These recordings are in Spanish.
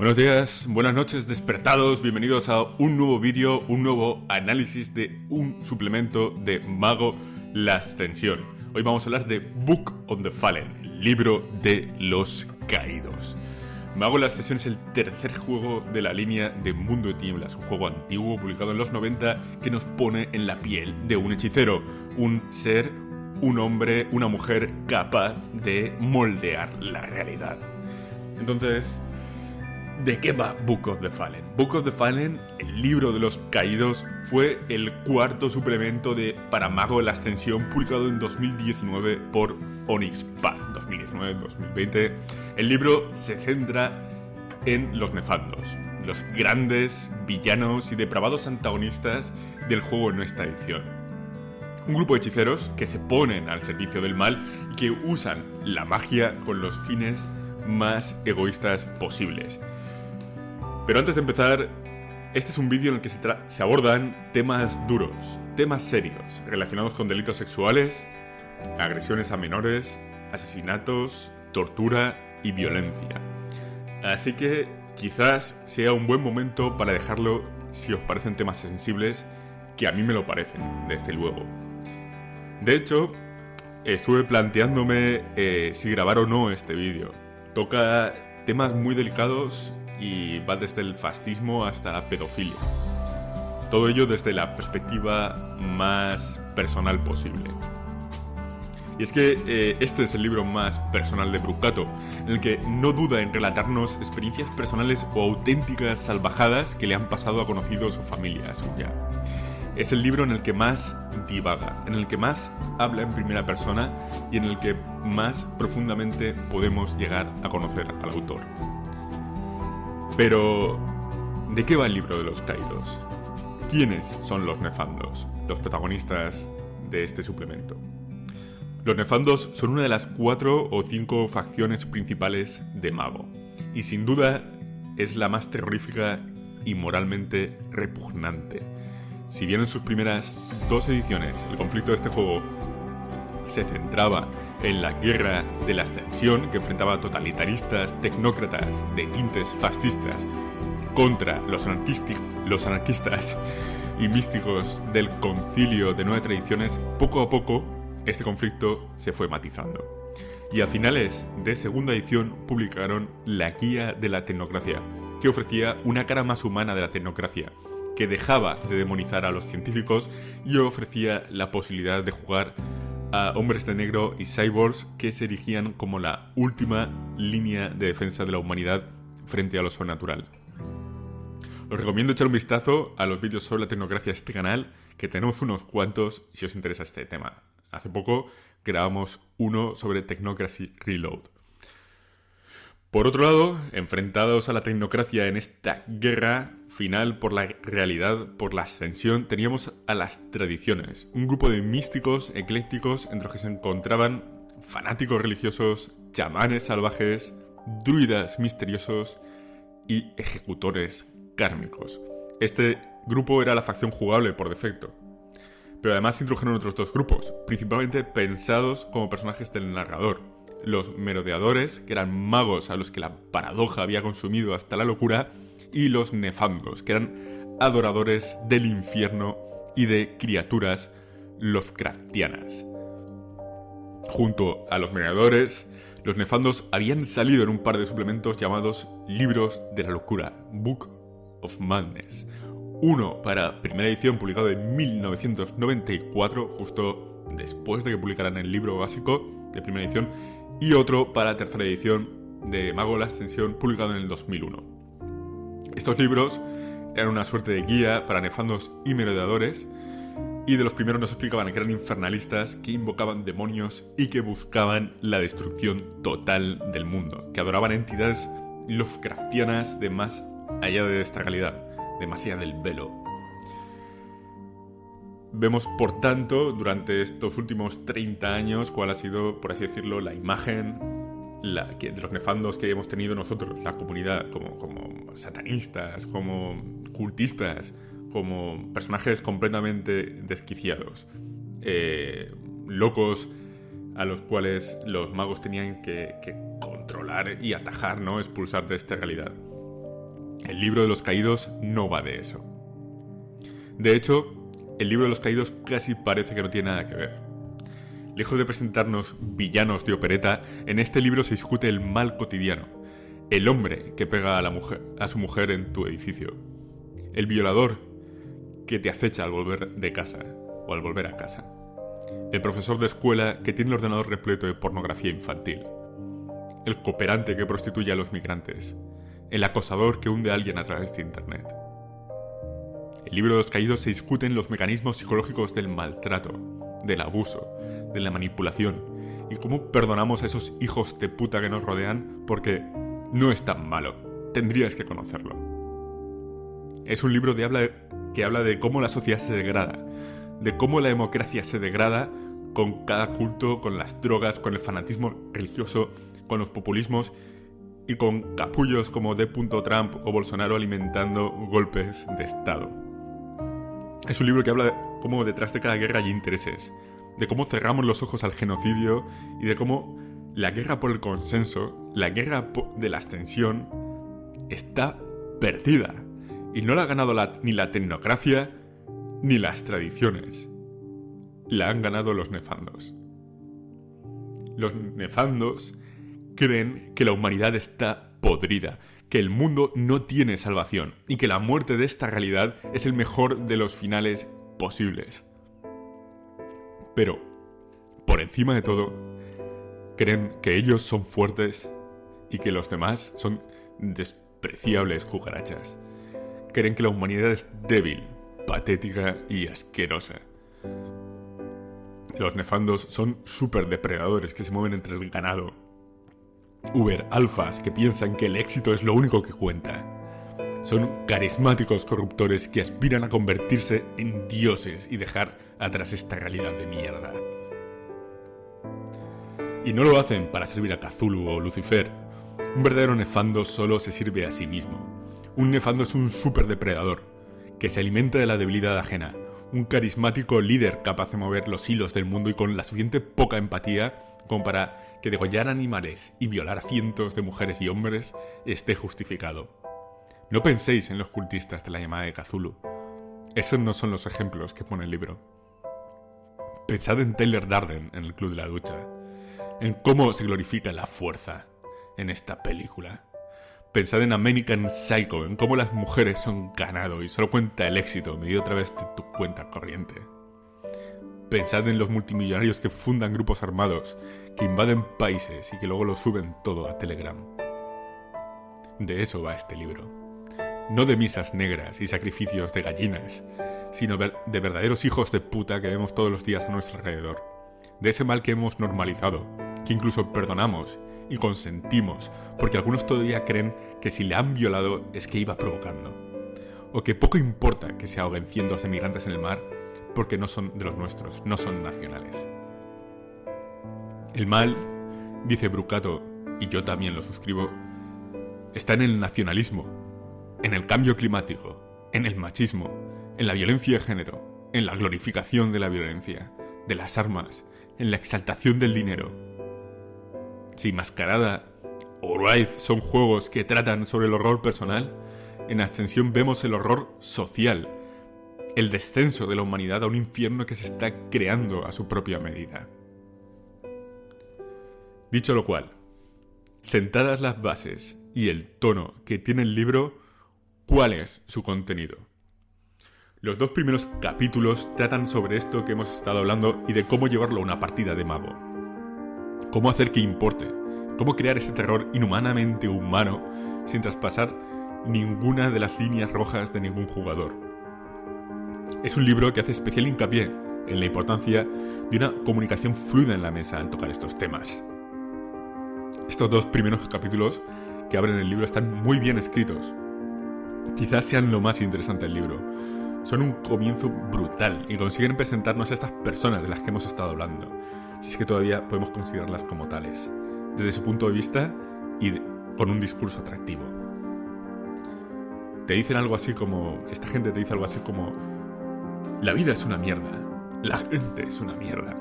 Buenos días, buenas noches, despertados, bienvenidos a un nuevo vídeo, un nuevo análisis de un suplemento de Mago La Ascensión. Hoy vamos a hablar de Book on the Fallen, el libro de los caídos. Mago La Ascensión es el tercer juego de la línea de Mundo de Tiemblas, un juego antiguo publicado en los 90 que nos pone en la piel de un hechicero, un ser, un hombre, una mujer capaz de moldear la realidad. Entonces, ¿De qué va Book of the Fallen? Book of the Fallen, el libro de los caídos, fue el cuarto suplemento de Para Mago la Ascensión publicado en 2019 por Onyx Path 2019-2020. El libro se centra en los nefandos, los grandes villanos y depravados antagonistas del juego en esta edición. Un grupo de hechiceros que se ponen al servicio del mal y que usan la magia con los fines más egoístas posibles. Pero antes de empezar, este es un vídeo en el que se, abordan temas duros, temas serios, relacionados con delitos sexuales, agresiones a menores, asesinatos, tortura y violencia. Así que quizás sea un buen momento para dejarlo si os parecen temas sensibles, que a mí me lo parecen, desde luego. De hecho, estuve planteándome eh, si grabar o no este vídeo. Toca temas muy delicados y va desde el fascismo hasta la pedofilia. Todo ello desde la perspectiva más personal posible. Y es que eh, este es el libro más personal de Brucato, en el que no duda en relatarnos experiencias personales o auténticas salvajadas que le han pasado a conocidos o familia suya. Es el libro en el que más divaga, en el que más habla en primera persona y en el que más profundamente podemos llegar a conocer al autor. Pero, ¿de qué va el libro de los caídos? ¿Quiénes son los nefandos, los protagonistas de este suplemento? Los nefandos son una de las cuatro o cinco facciones principales de Mago, y sin duda es la más terrorífica y moralmente repugnante. Si bien en sus primeras dos ediciones el conflicto de este juego se centraba en la guerra de la ascensión que enfrentaba totalitaristas, tecnócratas de tintes fascistas contra los, los anarquistas y místicos del concilio de nueve tradiciones, poco a poco este conflicto se fue matizando. Y a finales de segunda edición publicaron La Guía de la Tecnocracia, que ofrecía una cara más humana de la tecnocracia, que dejaba de demonizar a los científicos y ofrecía la posibilidad de jugar a hombres de negro y cyborgs que se erigían como la última línea de defensa de la humanidad frente a lo sobrenatural. Os recomiendo echar un vistazo a los vídeos sobre la tecnocracia de este canal, que tenemos unos cuantos si os interesa este tema. Hace poco grabamos uno sobre Technocracy Reload. Por otro lado, enfrentados a la tecnocracia en esta guerra final por la realidad, por la ascensión, teníamos a las tradiciones, un grupo de místicos eclécticos entre los que se encontraban fanáticos religiosos, chamanes salvajes, druidas misteriosos y ejecutores kármicos. Este grupo era la facción jugable por defecto. Pero además se introdujeron otros dos grupos, principalmente pensados como personajes del narrador, los merodeadores, que eran magos a los que la paradoja había consumido hasta la locura, y los nefandos, que eran adoradores del infierno y de criaturas Lovecraftianas. Junto a los merodeadores, los nefandos habían salido en un par de suplementos llamados Libros de la Locura, Book of Madness. Uno para primera edición publicado en 1994, justo después de que publicaran el libro básico de primera edición, y otro para la tercera edición de Mago la Ascensión, publicado en el 2001. Estos libros eran una suerte de guía para nefandos y merodeadores, y de los primeros nos explicaban que eran infernalistas que invocaban demonios y que buscaban la destrucción total del mundo, que adoraban entidades Lovecraftianas de más allá de esta realidad, de del velo. Vemos, por tanto, durante estos últimos 30 años cuál ha sido, por así decirlo, la imagen de los nefandos que hemos tenido nosotros, la comunidad, como, como satanistas, como cultistas, como personajes completamente desquiciados, eh, locos a los cuales los magos tenían que, que controlar y atajar, ¿no? expulsar de esta realidad. El libro de los caídos no va de eso. De hecho, el libro de los caídos casi parece que no tiene nada que ver. Lejos de presentarnos villanos de opereta, en este libro se discute el mal cotidiano, el hombre que pega a, la mujer, a su mujer en tu edificio, el violador que te acecha al volver de casa o al volver a casa, el profesor de escuela que tiene el ordenador repleto de pornografía infantil, el cooperante que prostituye a los migrantes, el acosador que hunde a alguien a través de Internet. El libro de los caídos se discuten los mecanismos psicológicos del maltrato, del abuso, de la manipulación y cómo perdonamos a esos hijos de puta que nos rodean porque no es tan malo, tendrías que conocerlo. Es un libro que habla de cómo la sociedad se degrada, de cómo la democracia se degrada con cada culto, con las drogas, con el fanatismo religioso, con los populismos y con capullos como D. Trump o Bolsonaro alimentando golpes de Estado. Es un libro que habla de cómo detrás de cada guerra hay intereses, de cómo cerramos los ojos al genocidio y de cómo la guerra por el consenso, la guerra de la abstención, está perdida. Y no la ha ganado ni la tecnocracia ni las tradiciones. La han ganado los nefandos. Los nefandos creen que la humanidad está podrida, que el mundo no tiene salvación y que la muerte de esta realidad es el mejor de los finales posibles. Pero, por encima de todo, creen que ellos son fuertes y que los demás son despreciables cucarachas. Creen que la humanidad es débil, patética y asquerosa. Los nefandos son super depredadores que se mueven entre el ganado Uber alfas que piensan que el éxito es lo único que cuenta. Son carismáticos corruptores que aspiran a convertirse en dioses y dejar atrás esta realidad de mierda. Y no lo hacen para servir a Cthulhu o Lucifer. Un verdadero nefando solo se sirve a sí mismo. Un nefando es un superdepredador, que se alimenta de la debilidad ajena, un carismático líder capaz de mover los hilos del mundo y con la suficiente poca empatía como para que degollar animales y violar a cientos de mujeres y hombres esté justificado. No penséis en los cultistas de la llamada de Cthulhu. Esos no son los ejemplos que pone el libro. Pensad en Taylor Darden en el Club de la Ducha, en cómo se glorifica la fuerza en esta película. Pensad en American Psycho, en cómo las mujeres son ganado y solo cuenta el éxito medido a través de tu cuenta corriente. Pensad en los multimillonarios que fundan grupos armados, que invaden países y que luego lo suben todo a Telegram. De eso va este libro. No de misas negras y sacrificios de gallinas, sino de verdaderos hijos de puta que vemos todos los días a nuestro alrededor. De ese mal que hemos normalizado, que incluso perdonamos y consentimos, porque algunos todavía creen que si le han violado es que iba provocando. O que poco importa que se ahoguen cientos de migrantes en el mar porque no son de los nuestros, no son nacionales. El mal, dice Brucato, y yo también lo suscribo, está en el nacionalismo, en el cambio climático, en el machismo, en la violencia de género, en la glorificación de la violencia, de las armas, en la exaltación del dinero. Si Mascarada o Wraith son juegos que tratan sobre el horror personal, en Ascensión vemos el horror social, el descenso de la humanidad a un infierno que se está creando a su propia medida. Dicho lo cual, sentadas las bases y el tono que tiene el libro, ¿cuál es su contenido? Los dos primeros capítulos tratan sobre esto que hemos estado hablando y de cómo llevarlo a una partida de mago. Cómo hacer que importe, cómo crear ese terror inhumanamente humano sin traspasar ninguna de las líneas rojas de ningún jugador es un libro que hace especial hincapié en la importancia de una comunicación fluida en la mesa al tocar estos temas. Estos dos primeros capítulos que abren el libro están muy bien escritos. Quizás sean lo más interesante del libro. Son un comienzo brutal y consiguen presentarnos a estas personas de las que hemos estado hablando, si es que todavía podemos considerarlas como tales, desde su punto de vista y con un discurso atractivo. Te dicen algo así como, esta gente te dice algo así como, la vida es una mierda. La gente es una mierda.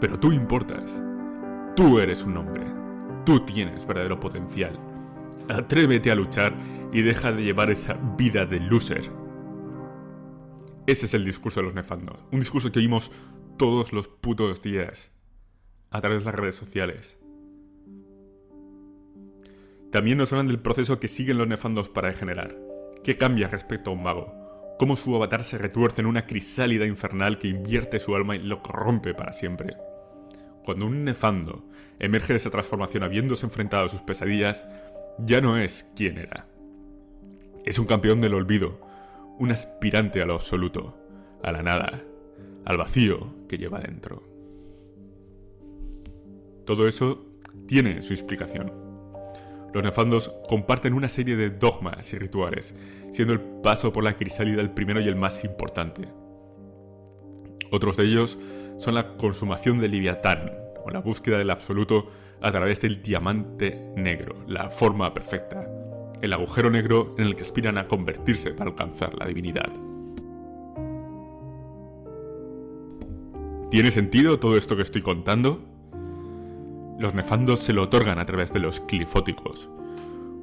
Pero tú importas. Tú eres un hombre. Tú tienes verdadero potencial. Atrévete a luchar y deja de llevar esa vida de loser. Ese es el discurso de los nefandos. Un discurso que oímos todos los putos días a través de las redes sociales. También nos hablan del proceso que siguen los nefandos para degenerar. ¿Qué cambia respecto a un mago? Cómo su avatar se retuerce en una crisálida infernal que invierte su alma y lo corrompe para siempre. Cuando un nefando emerge de esa transformación habiéndose enfrentado a sus pesadillas, ya no es quien era. Es un campeón del olvido, un aspirante a lo absoluto, a la nada, al vacío que lleva dentro. Todo eso tiene su explicación. Los nefandos comparten una serie de dogmas y rituales, siendo el paso por la crisálida el primero y el más importante. Otros de ellos son la consumación del Liviatán, o la búsqueda del absoluto a través del diamante negro, la forma perfecta, el agujero negro en el que aspiran a convertirse para alcanzar la divinidad. ¿Tiene sentido todo esto que estoy contando? los nefandos se lo otorgan a través de los clifóticos,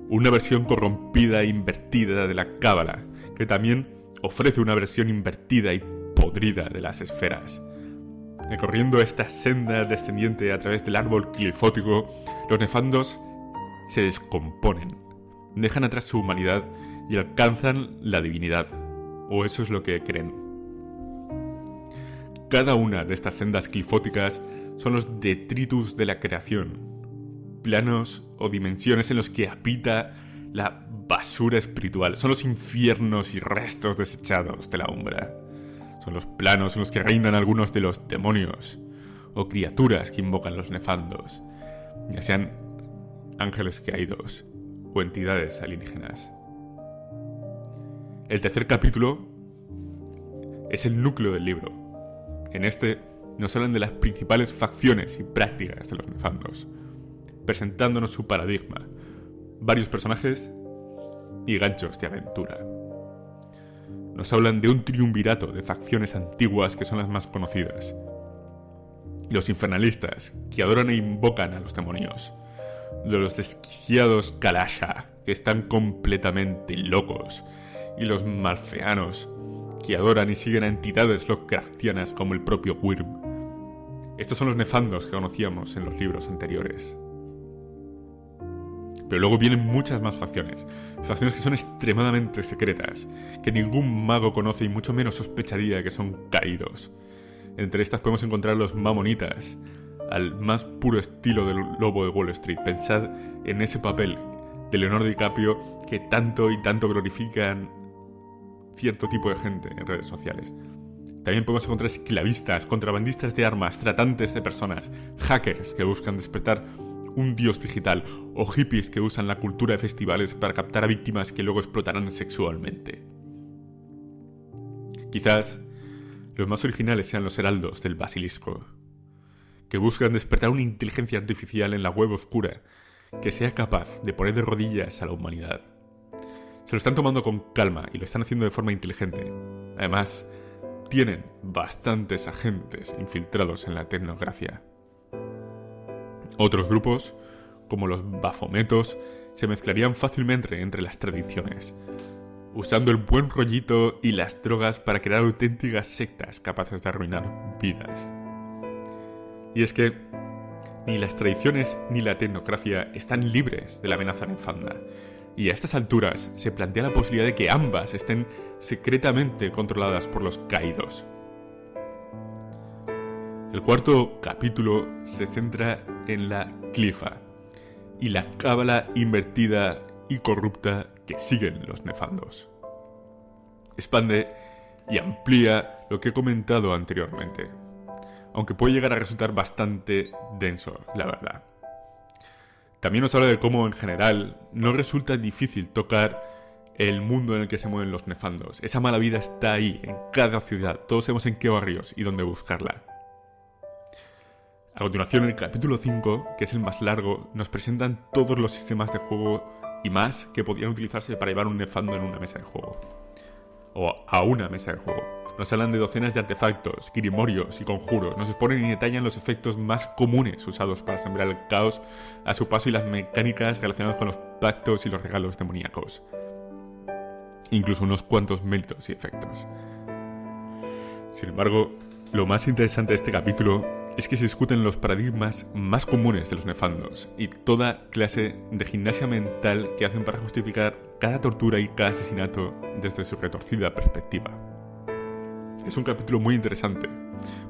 una versión corrompida e invertida de la cábala, que también ofrece una versión invertida y podrida de las esferas. Recorriendo esta senda descendiente a través del árbol clifótico, los nefandos se descomponen, dejan atrás su humanidad y alcanzan la divinidad, o eso es lo que creen. Cada una de estas sendas clifóticas son los detritus de la creación, planos o dimensiones en los que habita la basura espiritual, son los infiernos y restos desechados de la umbra, los planos en los que reinan algunos de los demonios o criaturas que invocan los nefandos, ya sean ángeles caídos o entidades alienígenas. El tercer capítulo es el núcleo del libro. En este nos hablan de las principales facciones y prácticas de los nefandos, presentándonos su paradigma, varios personajes y ganchos de aventura. Nos hablan de un triunvirato de facciones antiguas que son las más conocidas. Los infernalistas, que adoran e invocan a los demonios. De los desquiciados Kalasha, que están completamente locos. Y los malfeanos, que adoran y siguen a entidades Lovecraftianas como el propio Wyrm. Estos son los nefandos que conocíamos en los libros anteriores. Pero luego vienen muchas más facciones, facciones que son extremadamente secretas, que ningún mago conoce y mucho menos sospecharía que son caídos. Entre estas podemos encontrar los mamonitas, al más puro estilo del lobo de Wall Street. Pensad en ese papel de Leonardo DiCaprio que tanto y tanto glorifican cierto tipo de gente en redes sociales. También podemos encontrar esclavistas, contrabandistas de armas, tratantes de personas, hackers que buscan despertar un dios digital o hippies que usan la cultura de festivales para captar a víctimas que luego explotarán sexualmente. Quizás los más originales sean los heraldos del basilisco, que buscan despertar una inteligencia artificial en la web oscura que sea capaz de poner de rodillas a la humanidad. Se lo están tomando con calma y lo están haciendo de forma inteligente. Además, tienen bastantes agentes infiltrados en la tecnografía. Otros grupos, como los bafometos, se mezclarían fácilmente entre las tradiciones, usando el buen rollito y las drogas para crear auténticas sectas capaces de arruinar vidas. Y es que ni las tradiciones ni la tecnocracia están libres de la amenaza nefanda, y a estas alturas se plantea la posibilidad de que ambas estén secretamente controladas por los caídos. El cuarto capítulo se centra en la clifa y la cábala invertida y corrupta que siguen los nefandos. Expande y amplía lo que he comentado anteriormente, aunque puede llegar a resultar bastante denso, la verdad. También nos habla de cómo en general no resulta difícil tocar el mundo en el que se mueven los nefandos. Esa mala vida está ahí, en cada ciudad. Todos sabemos en qué barrios y dónde buscarla. A continuación, en el capítulo 5, que es el más largo, nos presentan todos los sistemas de juego y más que podían utilizarse para llevar un nefando en una mesa de juego. O a una mesa de juego. Nos hablan de docenas de artefactos, grimorios y conjuros. Nos exponen y detallan los efectos más comunes usados para sembrar el caos a su paso y las mecánicas relacionadas con los pactos y los regalos demoníacos. incluso unos cuantos méritos y efectos. Sin embargo, lo más interesante de este capítulo es que se discuten los paradigmas más comunes de los nefandos y toda clase de gimnasia mental que hacen para justificar cada tortura y cada asesinato desde su retorcida perspectiva. Es un capítulo muy interesante,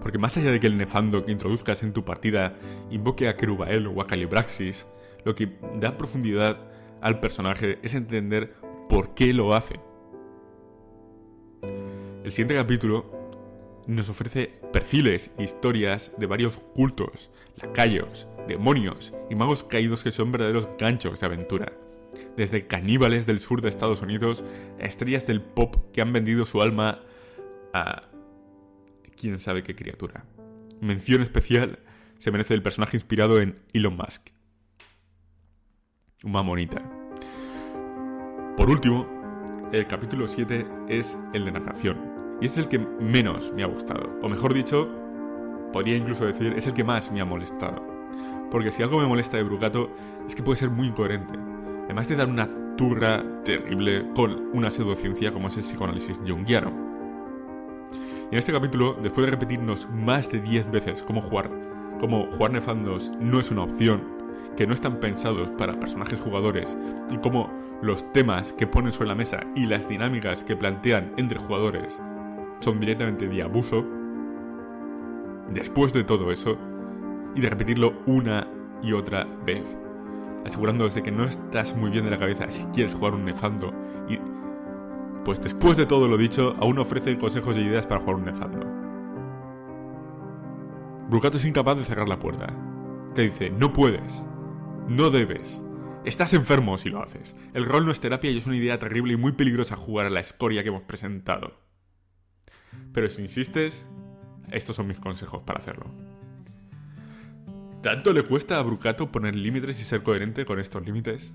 porque más allá de que el nefando que introduzcas en tu partida invoque a Kerubael o a Calibraxis, lo que da profundidad al personaje es entender por qué lo hace. El siguiente capítulo nos ofrece perfiles e historias de varios cultos, lacayos, demonios y magos caídos que son verdaderos ganchos de aventura. Desde caníbales del sur de Estados Unidos a estrellas del pop que han vendido su alma a quién sabe qué criatura. Mención especial se merece el personaje inspirado en Elon Musk. Una monita. Por último, el capítulo 7 es el de narración y es el que menos me ha gustado. O mejor dicho, podría incluso decir, es el que más me ha molestado. Porque si algo me molesta de Brugato es que puede ser muy incoherente. Además de dar una turra terrible con una pseudociencia como es el psicoanálisis junguiano. Y en este capítulo, después de repetirnos más de 10 veces cómo jugar, cómo jugar nefandos no es una opción, que no están pensados para personajes jugadores y cómo los temas que ponen sobre la mesa y las dinámicas que plantean entre jugadores son directamente de abuso, después de todo eso, y de repetirlo una y otra vez, asegurándoos de que no estás muy bien de la cabeza si quieres jugar un nefando, y pues después de todo lo dicho, aún ofrecen consejos y ideas para jugar un nefando. Brucato es incapaz de cerrar la puerta. Te dice, no puedes, no debes, Estás enfermo si lo haces. El rol no es terapia y es una idea terrible y muy peligrosa jugar a la escoria que hemos presentado. Pero si insistes, estos son mis consejos para hacerlo. ¿Tanto le cuesta a Brucato poner límites y ser coherente con estos límites?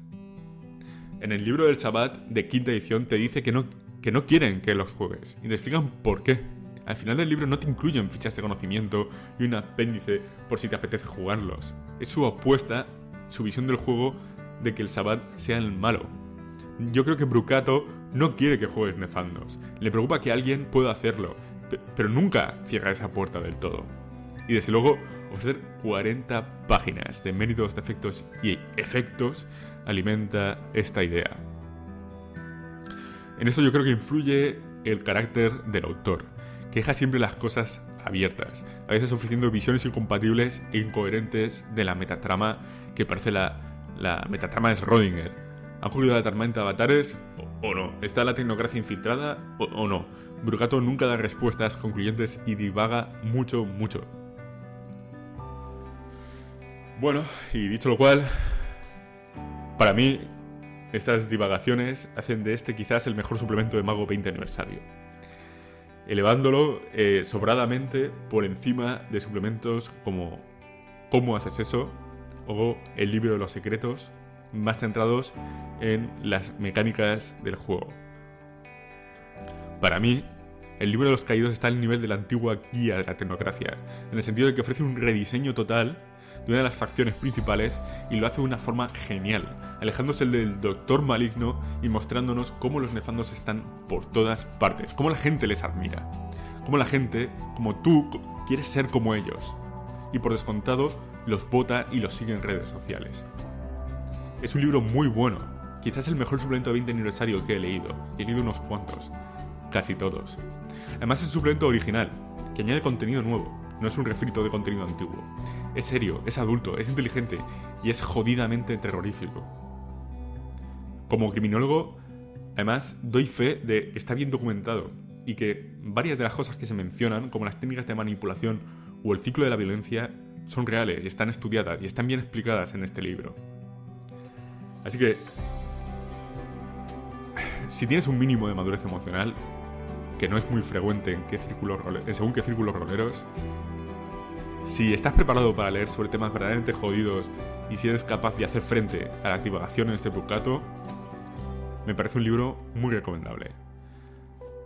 En el libro del Shabbat de quinta edición te dice que no, que no quieren que los juegues y te explican por qué. Al final del libro no te incluyen fichas de conocimiento y un apéndice por si te apetece jugarlos. Es su apuesta, su visión del juego de que el Shabbat sea el malo, yo creo que Brucato no quiere que juegues nefandos. Le preocupa que alguien pueda hacerlo, pero nunca cierra esa puerta del todo. Y desde luego, ofrecer 40 páginas de méritos, defectos y efectos alimenta esta idea. En esto yo creo que influye el carácter del autor, que deja siempre las cosas abiertas, a veces ofreciendo visiones incompatibles e incoherentes de la metatrama que parece la, la metatrama de Schrödinger ¿Ha ocurrido la tormenta avatares o, no? ¿Está la tecnocracia infiltrada o, no? Brugato nunca da respuestas concluyentes y divaga mucho, mucho. Bueno, y dicho lo cual, para mí, estas divagaciones hacen de este quizás el mejor suplemento de Mago 20 aniversario. Elevándolo eh, sobradamente por encima de suplementos como ¿Cómo haces eso? o El libro de los secretos más centrados en las mecánicas del juego. Para mí, el libro de los caídos está al nivel de la antigua guía de la tecnocracia, en el sentido de que ofrece un rediseño total de una de las facciones principales y lo hace de una forma genial, alejándose del doctor maligno y mostrándonos cómo los nefandos están por todas partes, cómo la gente les admira, cómo la gente, como tú, quiere ser como ellos, y por descontado los vota y los sigue en redes sociales. Es un libro muy bueno, quizás el mejor suplemento de 20 aniversario que he leído, he leído unos cuantos, casi todos. Además es un suplemento original, que añade contenido nuevo, no es un refrito de contenido antiguo. Es serio, es adulto, es inteligente y es jodidamente terrorífico. Como criminólogo, además, doy fe de que está bien documentado y que varias de las cosas que se mencionan, como las técnicas de manipulación o el ciclo de la violencia, son reales y están estudiadas y están bien explicadas en este libro. Así que, si tienes un mínimo de madurez emocional, que no es muy frecuente en, qué círculos, en según qué círculos roleros, si estás preparado para leer sobre temas verdaderamente jodidos y si eres capaz de hacer frente a las divagaciones de este Brucato, me parece un libro muy recomendable.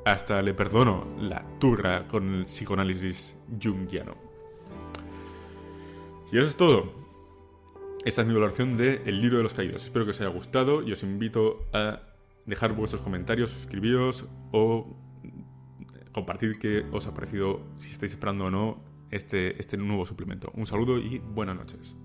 Hasta le perdono la turra con el psicoanálisis jungiano. Y eso es todo. Esta es mi valoración de El libro de los caídos. Espero que os haya gustado y os invito a dejar vuestros comentarios, suscribiros o compartir qué os ha parecido, si estáis esperando o no, este, este nuevo suplemento. Un saludo y buenas noches.